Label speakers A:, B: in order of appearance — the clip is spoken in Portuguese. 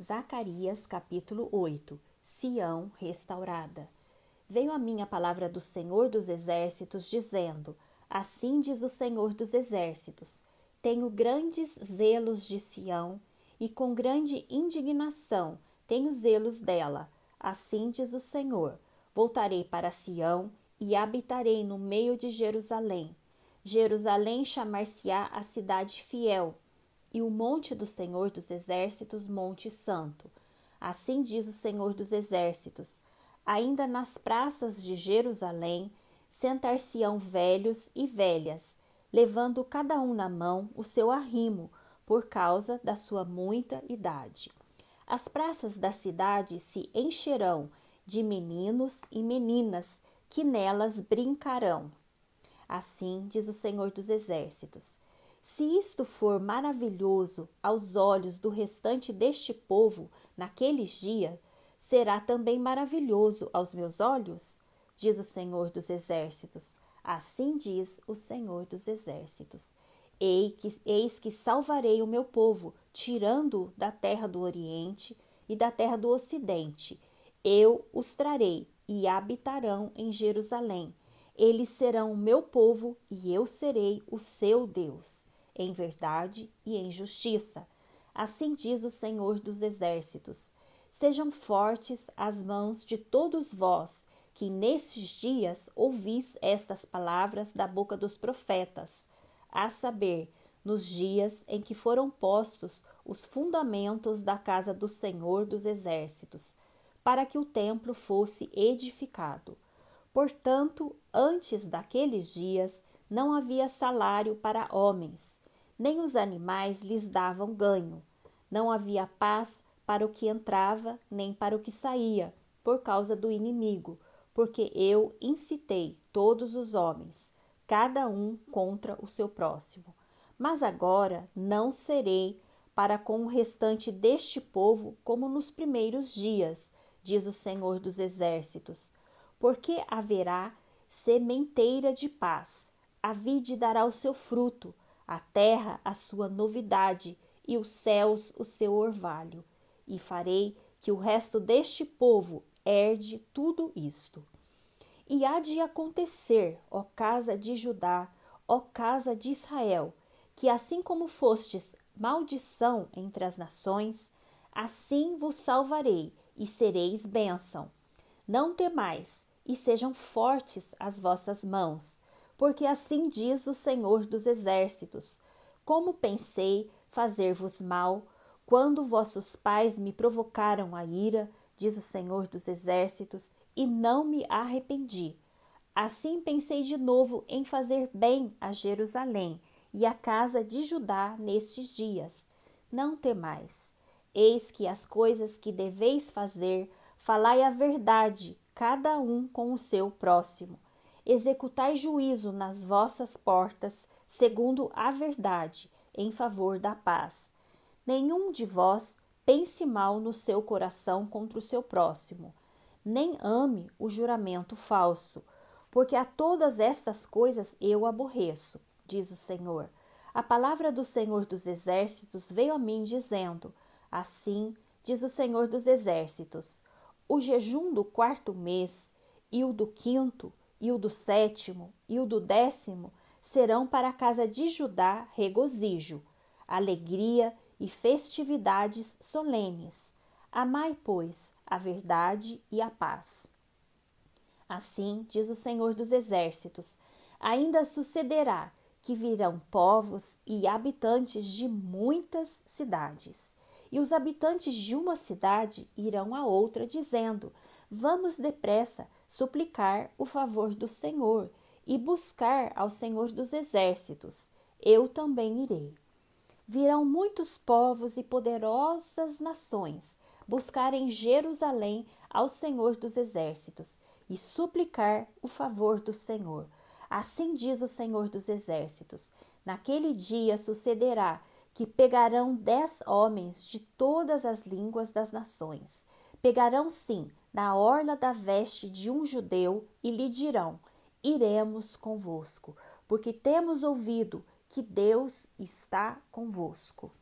A: Zacarias capítulo 8 Sião restaurada. Veio a mim a palavra do Senhor dos Exércitos, dizendo: Assim diz o Senhor dos Exércitos: Tenho grandes zelos de Sião, e com grande indignação tenho zelos dela. Assim diz o Senhor: Voltarei para Sião e habitarei no meio de Jerusalém. Jerusalém chamar-se-á a cidade fiel e o monte do Senhor dos Exércitos, Monte Santo. Assim diz o Senhor dos Exércitos: ainda nas praças de Jerusalém sentar-se-ão velhos e velhas, levando cada um na mão o seu arrimo, por causa da sua muita idade. As praças da cidade se encherão de meninos e meninas que nelas brincarão. Assim diz o Senhor dos Exércitos: se isto for maravilhoso aos olhos do restante deste povo naqueles dias, será também maravilhoso aos meus olhos? Diz o Senhor dos Exércitos. Assim diz o Senhor dos Exércitos. Eis que salvarei o meu povo, tirando-o da terra do Oriente e da terra do Ocidente. Eu os trarei e habitarão em Jerusalém. Eles serão o meu povo e eu serei o seu Deus em verdade e em justiça. Assim diz o Senhor dos Exércitos: Sejam fortes as mãos de todos vós, que nestes dias ouvis estas palavras da boca dos profetas, a saber, nos dias em que foram postos os fundamentos da casa do Senhor dos Exércitos, para que o templo fosse edificado. Portanto, antes daqueles dias, não havia salário para homens, nem os animais lhes davam ganho. Não havia paz para o que entrava, nem para o que saía, por causa do inimigo, porque eu incitei todos os homens, cada um contra o seu próximo. Mas agora não serei para com o restante deste povo como nos primeiros dias, diz o Senhor dos Exércitos, porque haverá sementeira de paz, a vide dará o seu fruto, a terra a sua novidade e os céus o seu orvalho, e farei que o resto deste povo herde tudo isto. E há de acontecer, ó casa de Judá, ó casa de Israel, que assim como fostes maldição entre as nações, assim vos salvarei e sereis bênção. Não temais, e sejam fortes as vossas mãos, porque assim diz o Senhor dos Exércitos: Como pensei fazer-vos mal, quando vossos pais me provocaram a ira, diz o Senhor dos Exércitos, e não me arrependi. Assim pensei de novo em fazer bem a Jerusalém e à casa de Judá nestes dias. Não temais. Eis que as coisas que deveis fazer, falai a verdade, cada um com o seu próximo executai juízo nas vossas portas, segundo a verdade, em favor da paz. Nenhum de vós pense mal no seu coração contra o seu próximo, nem ame o juramento falso, porque a todas estas coisas eu aborreço, diz o Senhor. A palavra do Senhor dos Exércitos veio a mim dizendo: Assim diz o Senhor dos Exércitos: o jejum do quarto mês e o do quinto e o do sétimo e o do décimo serão para a casa de Judá regozijo, alegria e festividades solenes. Amai, pois, a verdade e a paz. Assim diz o Senhor dos Exércitos: ainda sucederá que virão povos e habitantes de muitas cidades. E os habitantes de uma cidade irão a outra, dizendo: Vamos depressa suplicar o favor do Senhor e buscar ao Senhor dos exércitos. Eu também irei. Virão muitos povos e poderosas nações buscar em Jerusalém ao Senhor dos exércitos e suplicar o favor do Senhor. Assim diz o Senhor dos exércitos: Naquele dia sucederá que pegarão dez homens de todas as línguas das nações. Pegarão, sim, na orla da veste de um judeu e lhe dirão: Iremos convosco, porque temos ouvido que Deus está convosco.